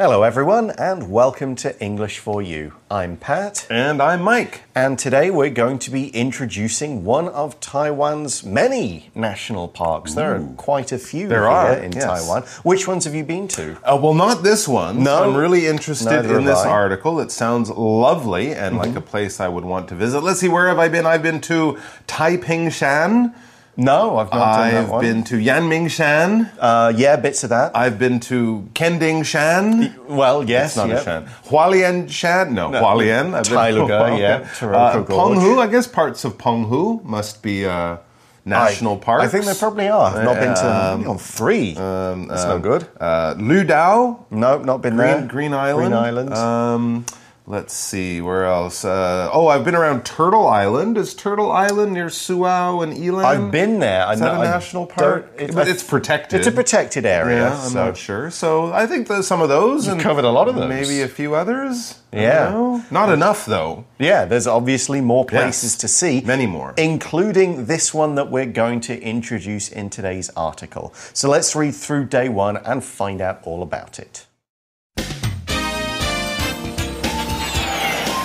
Hello, everyone, and welcome to English for You. I'm Pat, And I'm Mike. and today we're going to be introducing one of Taiwan's many national parks. There are quite a few There here are, in yes. Taiwan. Which ones have you been to? Uh, well, not this one. No. I'm really interested Neither in this I. article. It sounds lovely and like a place I would want to visit. Let's see, where have I been? I've been to Taiping Shan. No, I've not done that I've been to Yangming Shan. uh, yeah, bits of that. I've been to Kending Shan. well, yes, It's not yeah. a Shan. Hualien Shan? No, Hualien. I've Tailuga, yeah, Uh, Penghu, I guess parts of Penghu must be uh, national I, parks. I think they probably are. I've not been to I've on three. That's no good. Uh, Ludao. No, not been there. Green, Green Island. Green Island. Um, let's see, where else? Uh, oh, I've been around Turtle Island. Is Turtle Island near Suao and Yilan? I've been there. Is that a I national park? it- but I- it's protected. It's a protected area. Yeah, I'm so. not sure. So I think there's some of those. You've and covered a lot of those. Maybe a few others. Yeah. Not enough, though. Yeah, there's obviously more places Yes, to see. many more. Including this one that we're going to introduce in today's article. So let's read through day one and find out all about it.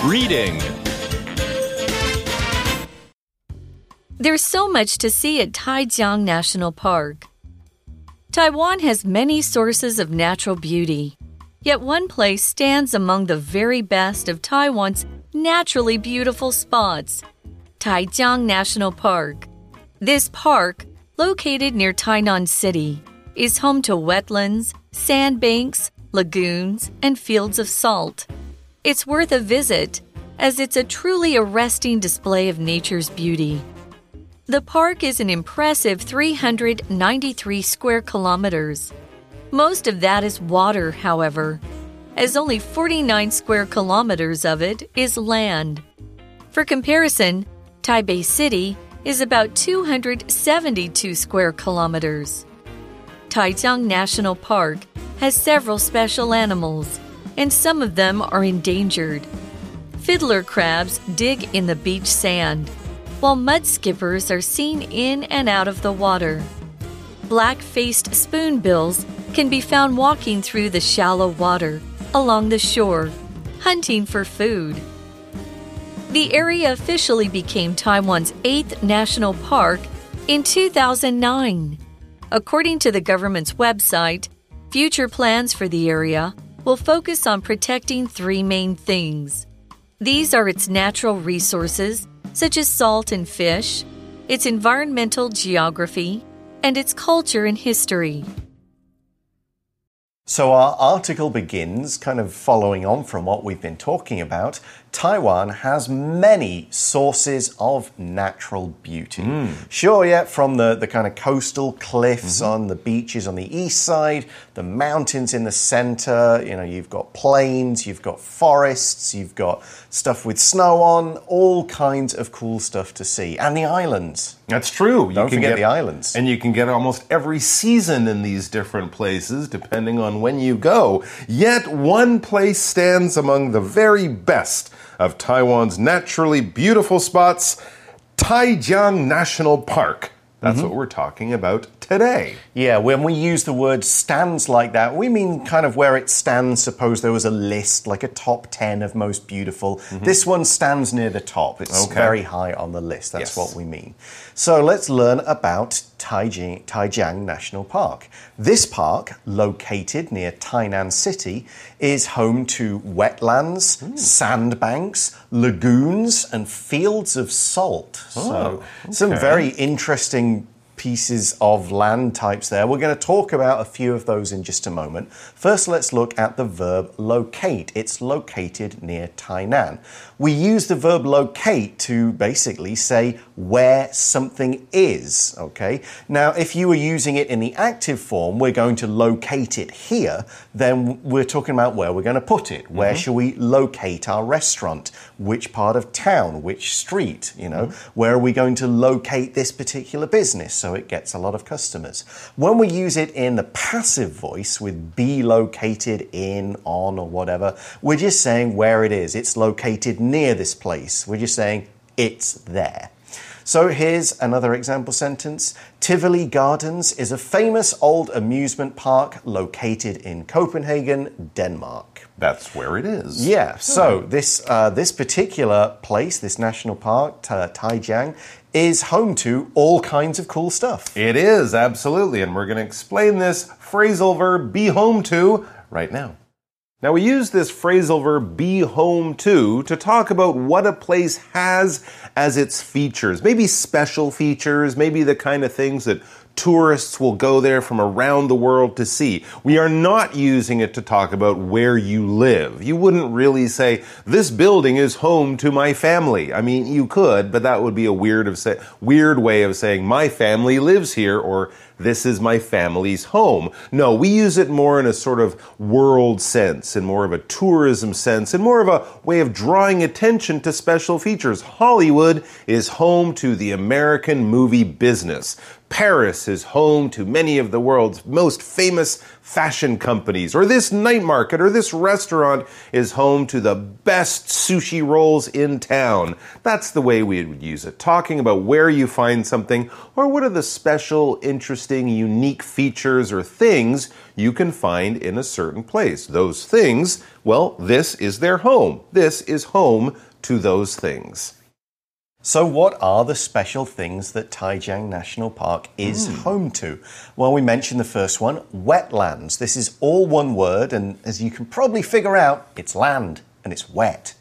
Reading. There's so much to see at Taijiang National Park. Taiwan has many sources of natural beauty, yet one place stands among the very best of Taiwan's naturally beautiful spots Taijiang National Park. This park, located near Tainan City, is home to wetlands, sandbanks, lagoons, and fields of salt. It's worth a visit, as it's a truly arresting display of nature's beauty. The park is an impressive 393 square kilometers. Most of that is water, however, as only 49 square kilometers of it is land. For comparison, Taipei City is about 272 square kilometers. Taijiang National Park has several special animals, and some of them are endangered. Fiddler crabs dig in the beach sand, while mud skippers are seen in and out of the water. Black faced spoonbills can be found walking through the shallow water along the shore, hunting for food. The area officially became Taiwan's eighth national park in 2009. According to the government's website, future plans for the area will focus on protecting three main things. These are its natural resources, such as salt and fish, its environmental geography, and its culture and history. So, our article begins kind of following on from what we've been talking about. Taiwan has many sources of natural beauty. Hmm. Sure, yeah, from the, the kind of coastal cliffs mm-hmm. on the beaches on the east side, the mountains in the center, you know, you've got plains, you've got forests, you've got stuff with snow on, all kinds of cool stuff to see. And the islands. That's true. You Don't forget the islands. And you can get almost every season in these different places, depending on when you go. Yet one place stands among the very best of Taiwan's naturally beautiful spots Taijiang National Park. That's Mm-hmm. what we're talking about today. Yeah, when we use the word stands like that, we mean kind of where it stands. Suppose there was a list, like a top 10 of most beautiful. This one stands near the top. It's. Okay. very high on the list. That's Yes. what we mean. So let's learn about Taijing, Taijiang National Park. This park, located near Tainan City, is home to wetlands, Hmm. sandbanks, lagoons, and fields of salt. so, some Oh, very interesting pieces of land types there. We're going to talk about a few of those in just a moment. First, let's look at the verb locate. It's located near Tainan. We use the verb locate to basically say where something is, okay? Now, if you were using it in the active form, we're going to locate it here, then we're talking about where we're going to put it. Where mm-hmm. shall we locate our restaurant? Which part of town? Which street? You know, where are we going to locate this particular business so it gets a lot of customers? When we use it in the passive voice with be located in, on, or whatever, we're just saying where it is. It's located near this place. We're just saying it's there. So here's another example sentence Tivoli Gardens is a famous old amusement park located in Copenhagen, Denmark. That's where it is. Yeah, so this, uh, this particular place, this national park, Ta- Taijiang, is home to all kinds of cool stuff. It is, absolutely. And we're going to explain this phrasal verb be home to right now. Now, we use this phrasal verb be home to to talk about what a place has as its features. Maybe special features, maybe the kind of things that tourists will go there from around the world to see. We are not using it to talk about where you live. You wouldn't really say, this building is home to my family. I mean, you could, but that would be a weird, of say, weird way of saying my family lives here or this is my family's home. No, we use it more in a sort of world sense, in more of a tourism sense, in more of a way of drawing attention to special features. Hollywood is home to the American movie business. Paris is home to many of the world's most famous fashion companies, or this night market or this restaurant is home to the best sushi rolls in town. That's the way we would use it, talking about where you find something or what are the special, interesting, unique features or things you can find in a certain place. Those things, well, this is their home. This is home to those things. So, what are the special things that Taijiang National Park is hmm. home to? Well, we mentioned the first one wetlands. This is all one word, and as you can probably figure out, it's land and it's wet.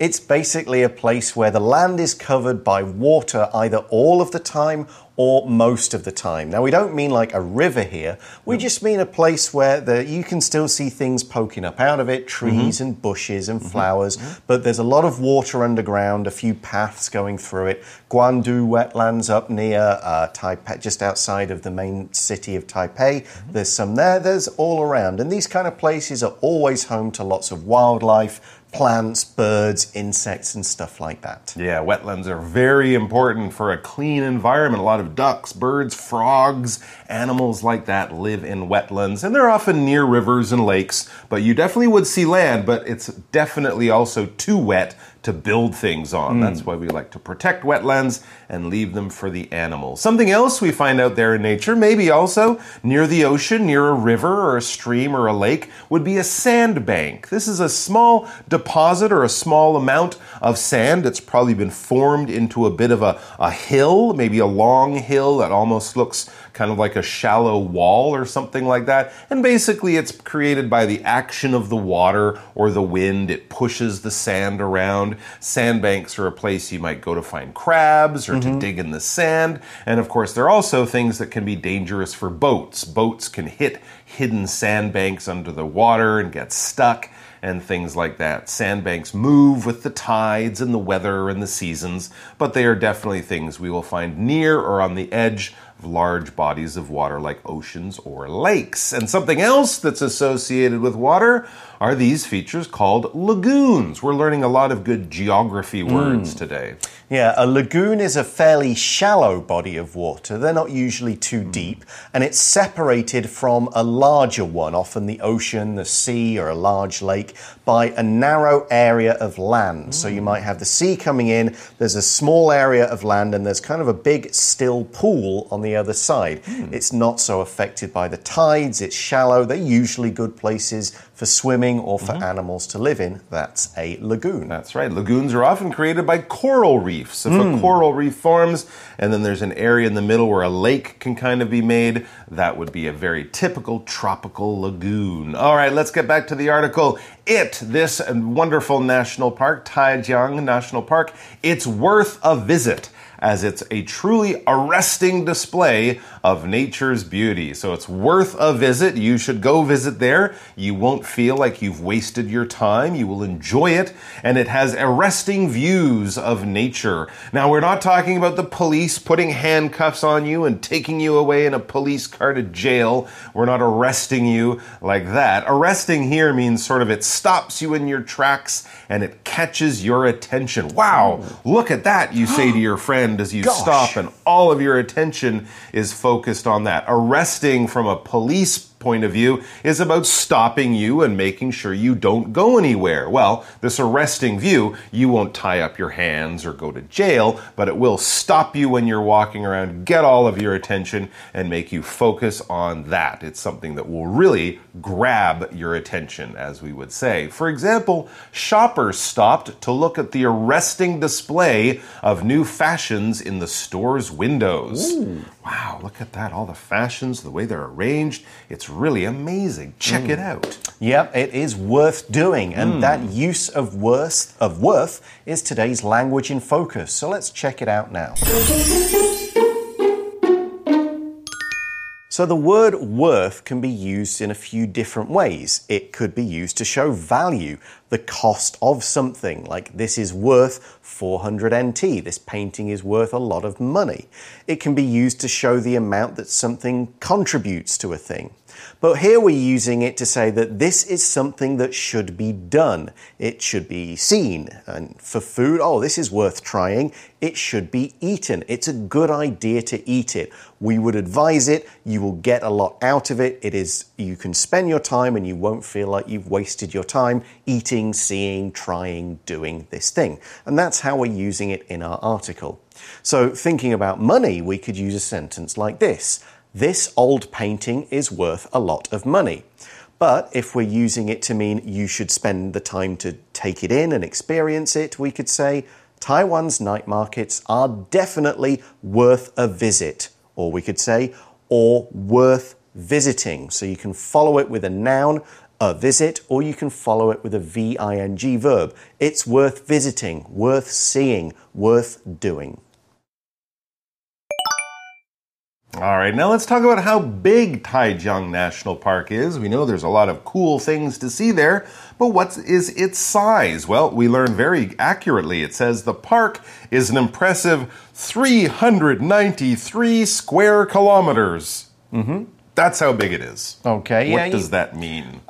It's basically a place where the land is covered by water either all of the time or most of the time. Now, we don't mean like a river here, we just mean a place where the, you can still see things poking up out of it trees mm-hmm. and bushes and mm-hmm. flowers, mm-hmm. but there's a lot of water underground, a few paths going through it. Guandu wetlands up near uh, Taipei, just outside of the main city of Taipei. There's some there, there's all around. And these kind of places are always home to lots of wildlife. Plants, birds, insects, and stuff like that. Yeah, wetlands are very important for a clean environment. A lot of ducks, birds, frogs, animals like that live in wetlands, and they're often near rivers and lakes. But you definitely would see land, but it's definitely also too wet to build things on. That's hmm. why we like to protect wetlands and leave them for the animals. Something else we find out there in nature, maybe also near the ocean, near a river or a stream or a lake, would be a sandbank. This is a small deposit or a small amount of sand. It's probably been formed into a bit of a, a hill, maybe a long hill that almost looks kind of like a shallow wall or something like that. And basically, it's created by the action of the water or the wind. It pushes the sand around. Sandbanks are a place you might go to find crabs or to mm-hmm. dig in the sand. And of course, there are also things that can be dangerous for boats. Boats can hit hidden sandbanks under the water and get stuck and things like that. Sandbanks move with the tides and the weather and the seasons, but they are definitely things we will find near or on the edge large bodies of water like oceans or lakes. And something else that's associated with water are these features called lagoons. We're learning a lot of good geography hmm. words today. Yeah, a lagoon is a fairly shallow body of water. They're not usually too hmm. deep, and it's separated from a larger one, often the ocean, the sea, or a large lake, by a narrow area of land. So you hmm. might have the sea coming in, there's a small area of land, and there's kind of a big still pool on the other side. Hmm. It's not so affected by the tides, it's shallow. They're usually good places for swimming or for mm-hmm. animals to live in. That's a lagoon. That's right. Lagoons are often created by coral reefs. If a hmm. coral reef forms and then there's an area in the middle where a lake can kind of be made, that would be a very typical tropical lagoon. All right, let's get back to the article. It, this wonderful national park, Taijiang National Park, it's worth a visit as it's a truly arresting display of nature's beauty. So it's worth a visit. You should go visit there. You won't feel like you've wasted your time. You will enjoy it. And it has arresting views of nature. Now, we're not talking about the police putting handcuffs on you and taking you away in a police car to jail. We're not arresting you like that. Arresting here means sort of it stops you in your tracks and it catches your attention. Wow, look at that, you say to your friend as you Gosh. stop, and all of your attention is focused on that. Arresting from a police point of view is about stopping you and making sure you don't go anywhere. Well, this arresting view, you won't tie up your hands or go to jail, but it will stop you when you're walking around, get all of your attention, and make you focus on that. It's something that will really grab your attention, as we would say. For example, shoppers stopped to look at the arresting display of new fashions in the store's windows. Ooh. Wow, look at that. All the fashions, the way they're arranged. It's really amazing. Check it mm. out. Yep, it is worth doing. And mm. that use of worth of worth is today's language in focus. So let's check it out now. So the word worth can be used in a few different ways. It could be used to show value, the cost of something, like this is worth 400 NT, this painting is worth a lot of money. It can be used to show the amount that something contributes to a thing. But here we're using it to say that this is something that should be done. It should be seen. And for food, oh, this is worth trying. It should be eaten. It's a good idea to eat it. We would advise it. You will get a lot out of it. It is, you can spend your time and you won't feel like you've wasted your time eating, seeing, trying, doing this thing. And that's how we're using it in our article. So thinking about money, we could use a sentence like this. This old painting is worth a lot of money. But if we're using it to mean you should spend the time to take it in and experience it, we could say Taiwan's night markets are definitely worth a visit. Or we could say, or worth visiting. So you can follow it with a noun, a visit, or you can follow it with a V I N G verb. It's worth visiting, worth seeing, worth doing. All right, now let's talk about how big Taijiang National Park is. We know there's a lot of cool things to see there, but what is its size? Well, we learn very accurately. It says the park is an impressive 393 square kilometers. Mm-hmm. That's how big it is. Okay, What yeah, does you- that mean?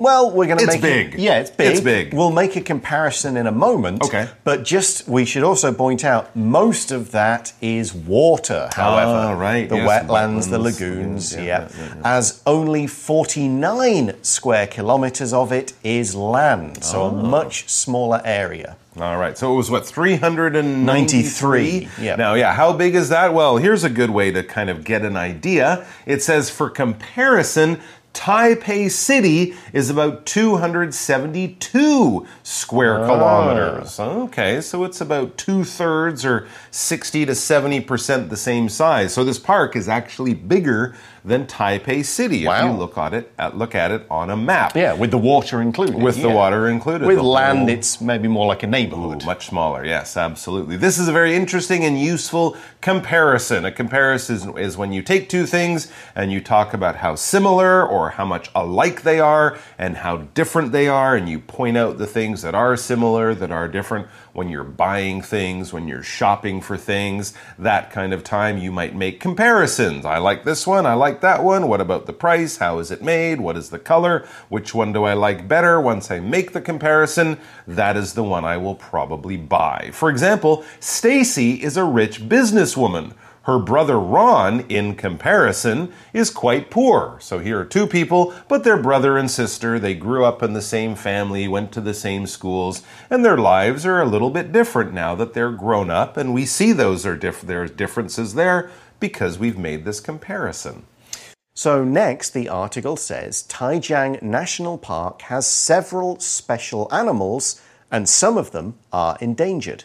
Well, we're going to It's make big. It, yeah, it's big. It's big. We'll make a comparison in a moment. Okay. But just we should also point out most of that is water. However, Ah, right, the yes, wetlands, the lagoons, yeah, yeah, yeah, yeah, as only forty-nine square kilometers of it is land, so Ah. a much smaller area. All right. So it was what 393. 93, yeah. Now, yeah, how big is that? Well, here's a good way to kind of get an idea. It says for comparison, Taipei City is about 272 square ah. kilometers. Okay, so it's about two thirds or 60 to 70 percent the same size. So this park is actually bigger than Taipei City if you look at it at, look at it on a map. Yeah, with the water included. With the water included. With land, it's maybe more like a Ooh, neighborhood. much smaller, yes, absolutely. This is a very interesting and useful comparison. A comparison is when you take two things and you talk about how similar or how much alike they are and how different they are, and you point out the things that are similar, that are different. When you're buying things, when you're shopping for things, that kind of time, you might make comparisons. I like this one, I like that one. What about the price? How is it made? What is the color? Which one do I like better? Once I make the comparison, that is the one I will probably buy. For example, Stacy is a rich businesswoman. Her brother Ron, in comparison, is quite poor. So here are two people, but they're brother and sister. They grew up in the same family, went to the same schools, and their lives are a little bit different now that they're grown up. And we see those are diff- differences there because we've made this comparison. So, next, the article says Taijiang National Park has several special animals, and some of them are endangered.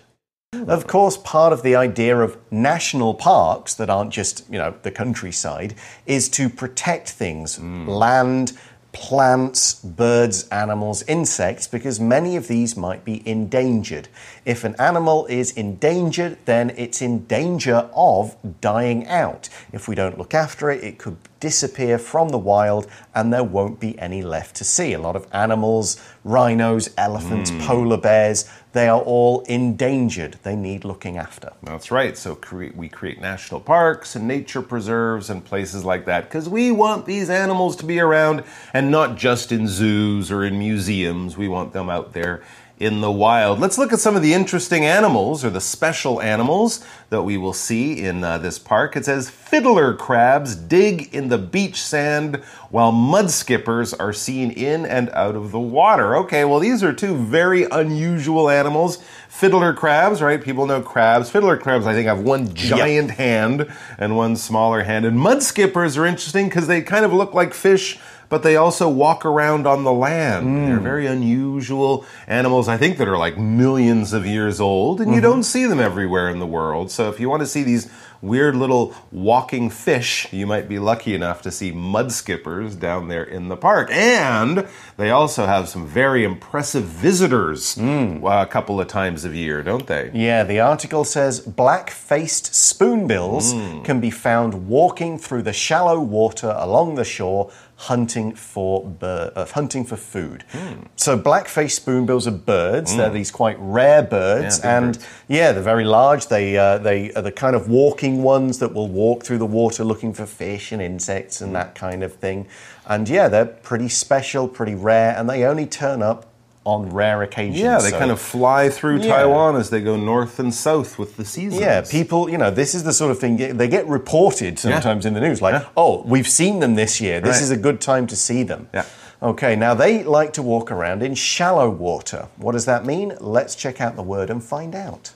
Of course, part of the idea of national parks that aren't just, you know, the countryside is to protect things, hmm. land, plants, birds, animals, insects, because many of these might be endangered. If an animal is endangered, then it's in danger of dying out. If we don't look after it, it could disappear from the wild and there won't be any left to see. A lot of animals, rhinos, elephants, hmm. polar bears, they are all endangered. They need looking after. That's right. So create, we create national parks and nature preserves and places like that because we want these animals to be around and not just in zoos or in museums. We want them out there in the wild. Let's look at some of the interesting animals or the special animals that we will see in uh, this park. It says fiddler crabs dig in the beach sand while mud skippers are seen in and out of the water. Okay, well, these are two very unusual animals. Fiddler crabs, right? People know crabs. Fiddler crabs, I think, have one giant yep. hand and one smaller hand. And mud skippers are interesting because they kind of look like fish but they also walk around on the land. Mm. They're very unusual animals, I think, that are like millions of years old, and mm -hmm. you mm-hmm. don't see them everywhere in the world. So if you want to see these weird little walking fish, you might be lucky enough to see mud skippers down there in the park. And they also have some very impressive visitors mm. a couple of times a year, don't they? Yeah, the article says black faced spoonbills mm. can be found walking through the shallow water along the shore hunting for uh, hunting for food. Mm. So black-faced spoonbills are birds. Mm. They're these quite rare birds, yeah, and birds. yeah, they're very large. They uh, they are the kind of walking ones that will walk through the water looking for fish and insects and that kind of thing. And yeah, they're pretty special, pretty rare, and they only turn up on rare occasions. Yeah, they so. kind of fly through yeah. Taiwan as they go north and south with the seasons. Yeah, people, you know, this is the sort of thing they get reported sometimes yeah. in the news like, yeah. oh, we've seen them this year. This right. is a good time to see them. Yeah. Okay, now they like to walk around in shallow water. What does that mean? Let's check out the word and find out.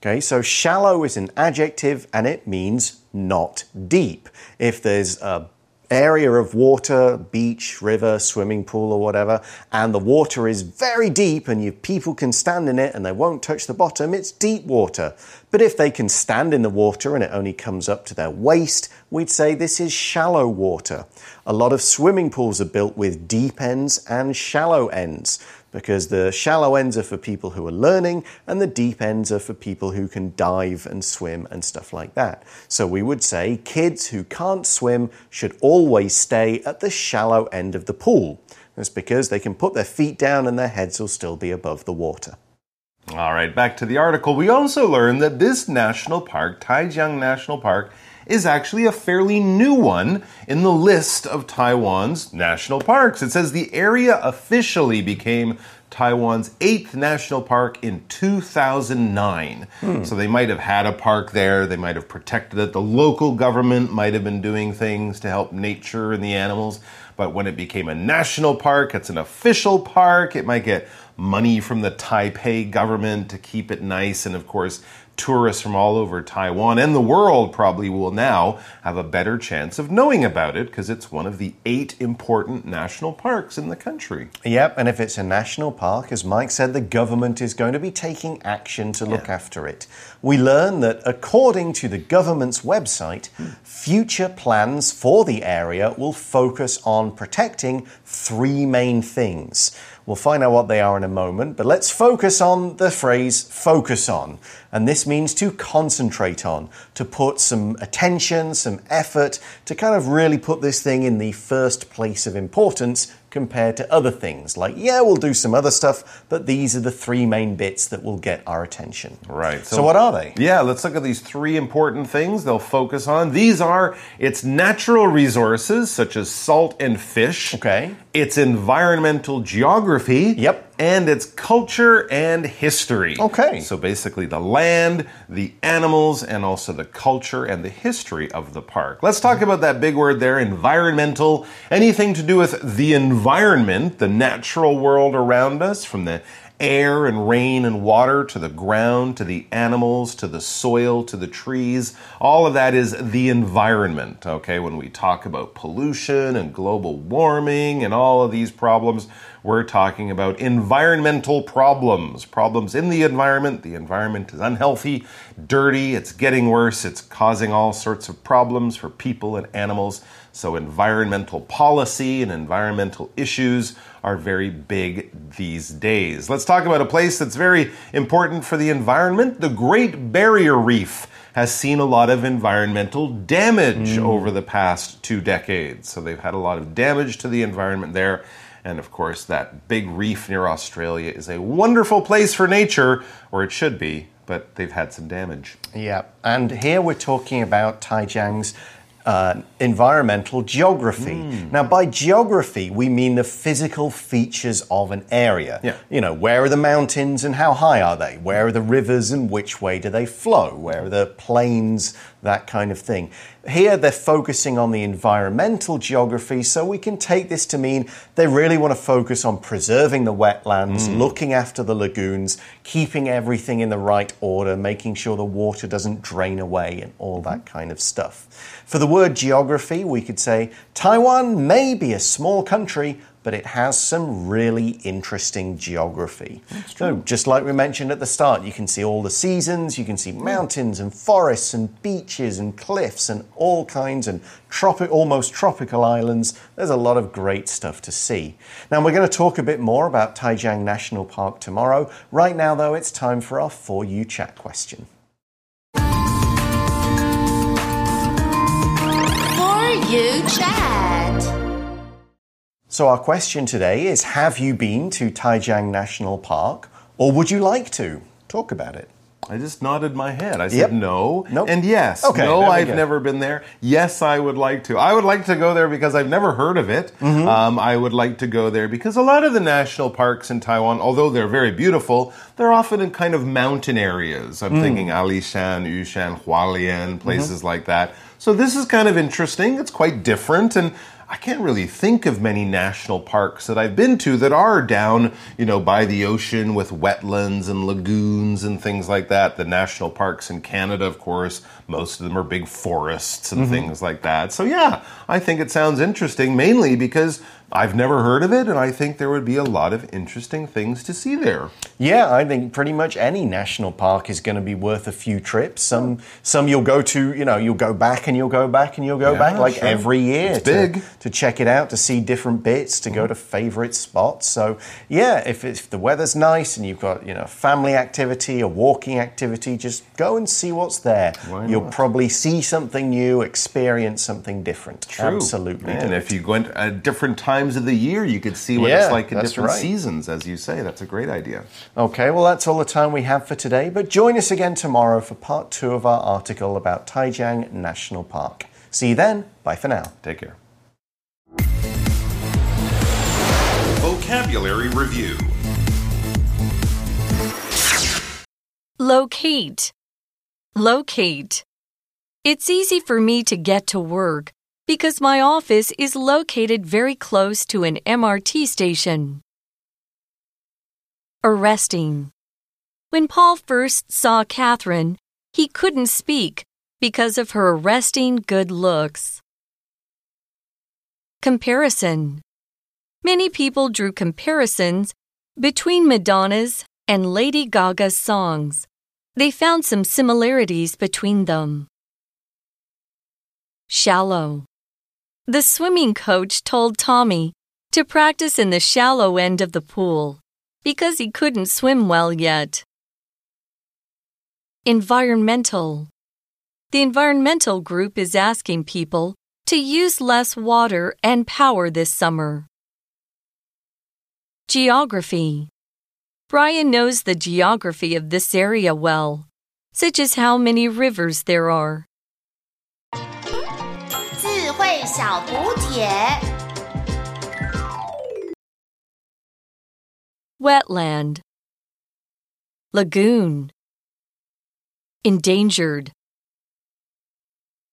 Okay, so shallow is an adjective and it means not deep. If there's a area of water, beach, river, swimming pool, or whatever, and the water is very deep and you, people can stand in it and they won't touch the bottom, it's deep water. But if they can stand in the water and it only comes up to their waist, we'd say this is shallow water. A lot of swimming pools are built with deep ends and shallow ends because the shallow ends are for people who are learning and the deep ends are for people who can dive and swim and stuff like that. So we would say kids who can't swim should always stay at the shallow end of the pool. That's because they can put their feet down and their heads will still be above the water. All right, back to the article. We also learned that this national park, Taijiang National Park, is actually a fairly new one in the list of Taiwan's national parks. It says the area officially became Taiwan's eighth national park in 2009. Hmm. So they might have had a park there, they might have protected it, the local government might have been doing things to help nature and the animals. But when it became a national park, it's an official park, it might get money from the Taipei government to keep it nice. And of course, tourists from all over Taiwan and the world probably will now have a better chance of knowing about it because it's one of the eight important national parks in the country. Yep, and if it's a national park, as Mike said, the government is going to be taking action to look yeah. after it. We learn that according to the government's website, future plans for the area will focus on protecting three main things. We'll find out what they are in a moment, but let's focus on the phrase focus on. And this means to concentrate on, to put some attention, some effort, to kind of really put this thing in the first place of importance compared to other things. Like, yeah, we'll do some other stuff, but these are the three main bits that will get our attention. Right. So, so, what are they? Yeah, let's look at these three important things they'll focus on. These are its natural resources, such as salt and fish. Okay. Its environmental geography. Yep and its culture and history. Okay. So basically, the land, the animals, and also the culture and the history of the park. Let's talk about that big word there environmental. Anything to do with the environment, the natural world around us, from the air and rain and water to the ground to the animals to the soil to the trees. All of that is the environment, okay? When we talk about pollution and global warming and all of these problems, we're talking about environmental problems, problems in the environment. The environment is unhealthy, dirty, it's getting worse, it's causing all sorts of problems for people and animals. So, environmental policy and environmental issues are very big these days. Let's talk about a place that's very important for the environment the Great Barrier Reef has seen a lot of environmental damage mm. over the past two decades. So, they've had a lot of damage to the environment there. And of course, that big reef near Australia is a wonderful place for nature, or it should be, but they've had some damage. Yeah, and here we're talking about Taijiang's uh, environmental geography. Now, by geography, we mean the physical features of an area. Yeah. You know, where are the mountains and how high are they? Where are the rivers and which way do they flow? Where are the plains? That kind of thing. Here, they're focusing on the environmental geography, so we can take this to mean they really want to focus on preserving the wetlands, mm. looking after the lagoons, keeping everything in the right order, making sure the water doesn't drain away, and all that mm. kind of stuff. For the word geography, we could say Taiwan may be a small country, but it has some really interesting geography. So, just like we mentioned at the start, you can see all the seasons, you can see mountains and forests and beaches and cliffs and all kinds and tropic, almost tropical islands. There's a lot of great stuff to see. Now, we're going to talk a bit more about Taijiang National Park tomorrow. Right now, though, it's time for our For You Chat question. For you chat. So, our question today is Have you been to Taijiang National Park or would you like to? Talk about it. I just nodded my head. I said Yep. no Nope. and yes. Okay, no, I've go. never been there. Yes, I would like to. I would like to go there because I've never heard of it. Mm-hmm. Um, I would like to go there because a lot of the national parks in Taiwan, although they're very beautiful, they're often in kind of mountain areas. I'm Mm. thinking Alishan, Yushan, Hualien, places like that. So this is kind of interesting. It's quite different and I can't really think of many national parks that I've been to that are down, you know, by the ocean with wetlands and lagoons and things like that. The national parks in Canada, of course, most of them are big forests and mm-hmm. things like that. So yeah, I think it sounds interesting mainly because I've never heard of it and I think there would be a lot of interesting things to see there. Yeah, I think pretty much any national park is going to be worth a few trips. Some some you'll go to, you know, you'll go back and you'll go back and you'll go Yeah, back like sure. every year It's to, big. Mm-hmm. to check it out, to see different bits, to go to favorite spots. So, yeah, if, if the weather's nice and you've got, you know, family activity, a walking activity, just go and see what's there. You'll probably see something new, experience something different. Absolutely. And if you went at different times of the year, you could see what Yeah, it's like in different right. seasons, as you say. That's a great idea. Okay, well, that's all the time we have for today, but join us again tomorrow for part two of our article about Taijiang National Park. See you then. Bye for now. Take care. Vocabulary Review Locate. Locate. It's easy for me to get to work because my office is located very close to an MRT station. Arresting. When Paul first saw Catherine, he couldn't speak because of her arresting good looks. Comparison. Many people drew comparisons between Madonna's and Lady Gaga's songs. They found some similarities between them. Shallow. The swimming coach told Tommy to practice in the shallow end of the pool because he couldn't swim well yet. Environmental. The environmental group is asking people to use less water and power this summer. Geography. Brian knows the geography of this area well, such as how many rivers there are. 智慧小补帖。 Wetland. Lagoon. Endangered.